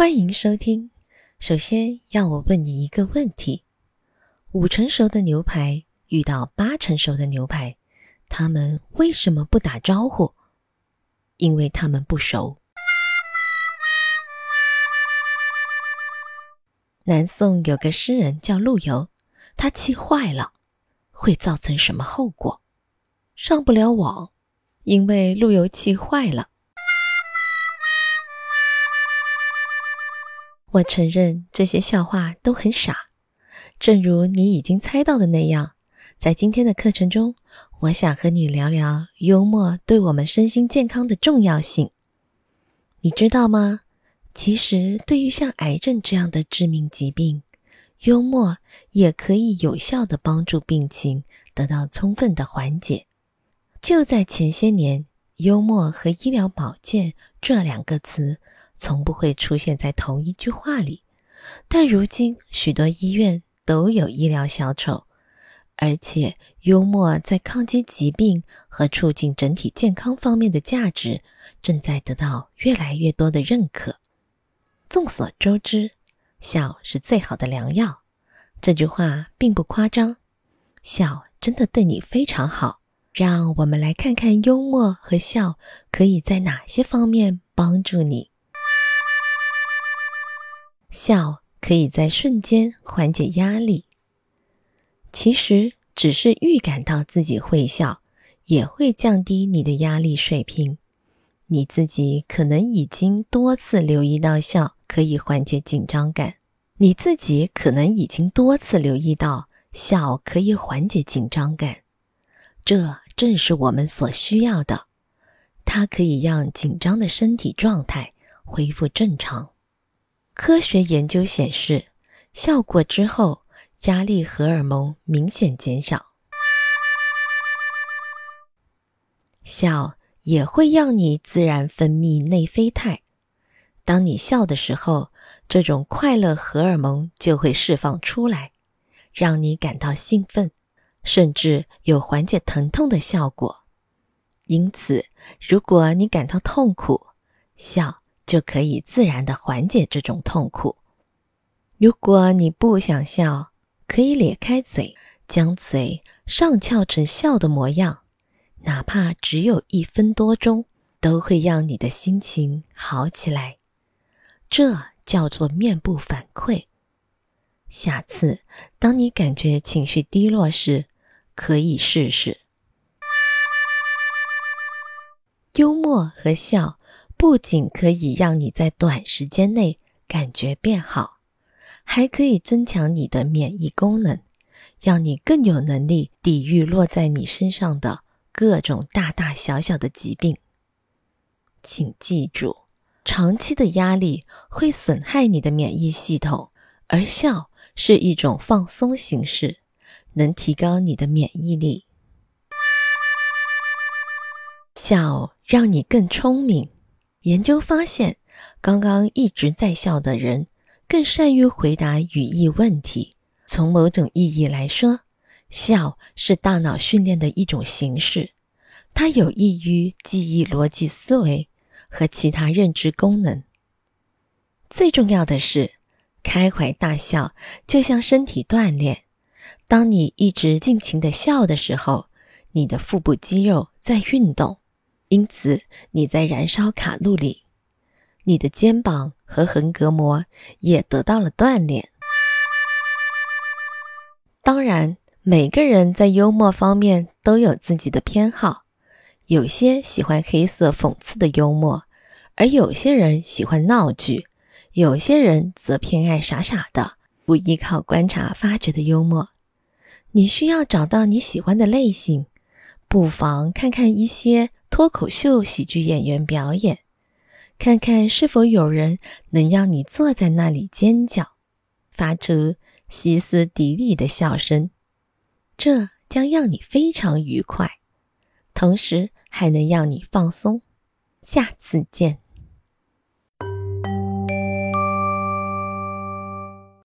欢迎收听。首先要我问你一个问题：五成熟的牛排遇到八成熟的牛排，他们为什么不打招呼？因为他们不熟。南宋有个诗人叫陆游，他气坏了，会造成什么后果？上不了网，因为陆游气坏了。我承认这些笑话都很傻，正如你已经猜到的那样，在今天的课程中，我想和你聊聊幽默对我们身心健康的重要性。你知道吗？其实，对于像癌症这样的致命疾病，幽默也可以有效的帮助病情得到充分的缓解。就在前些年，幽默和医疗保健这两个词。从不会出现在同一句话里，但如今许多医院都有医疗小丑，而且幽默在抗击疾病和促进整体健康方面的价值正在得到越来越多的认可。众所周知，笑是最好的良药，这句话并不夸张，笑真的对你非常好。让我们来看看幽默和笑可以在哪些方面帮助你。笑可以在瞬间缓解压力。其实，只是预感到自己会笑，也会降低你的压力水平。你自己可能已经多次留意到笑可以缓解紧张感。你自己可能已经多次留意到笑可以缓解紧张感。这正是我们所需要的。它可以让紧张的身体状态恢复正常。科学研究显示，笑过之后，压力荷尔蒙明显减少。笑也会让你自然分泌内啡肽，当你笑的时候，这种快乐荷尔蒙就会释放出来，让你感到兴奋，甚至有缓解疼痛的效果。因此，如果你感到痛苦，笑。就可以自然的缓解这种痛苦。如果你不想笑，可以咧开嘴，将嘴上翘成笑的模样，哪怕只有一分多钟，都会让你的心情好起来。这叫做面部反馈。下次当你感觉情绪低落时，可以试试幽默和笑。不仅可以让你在短时间内感觉变好，还可以增强你的免疫功能，让你更有能力抵御落在你身上的各种大大小小的疾病。请记住，长期的压力会损害你的免疫系统，而笑是一种放松形式，能提高你的免疫力。笑让你更聪明。研究发现，刚刚一直在笑的人更善于回答语义问题。从某种意义来说，笑是大脑训练的一种形式，它有益于记忆、逻辑思维和其他认知功能。最重要的是，开怀大笑就像身体锻炼。当你一直尽情的笑的时候，你的腹部肌肉在运动。因此，你在燃烧卡路里，你的肩膀和横膈膜也得到了锻炼。当然，每个人在幽默方面都有自己的偏好，有些喜欢黑色讽刺的幽默，而有些人喜欢闹剧，有些人则偏爱傻傻的、不依靠观察发掘的幽默。你需要找到你喜欢的类型，不妨看看一些。脱口秀喜剧演员表演，看看是否有人能让你坐在那里尖叫，发出歇斯底里的笑声，这将让你非常愉快，同时还能让你放松。下次见。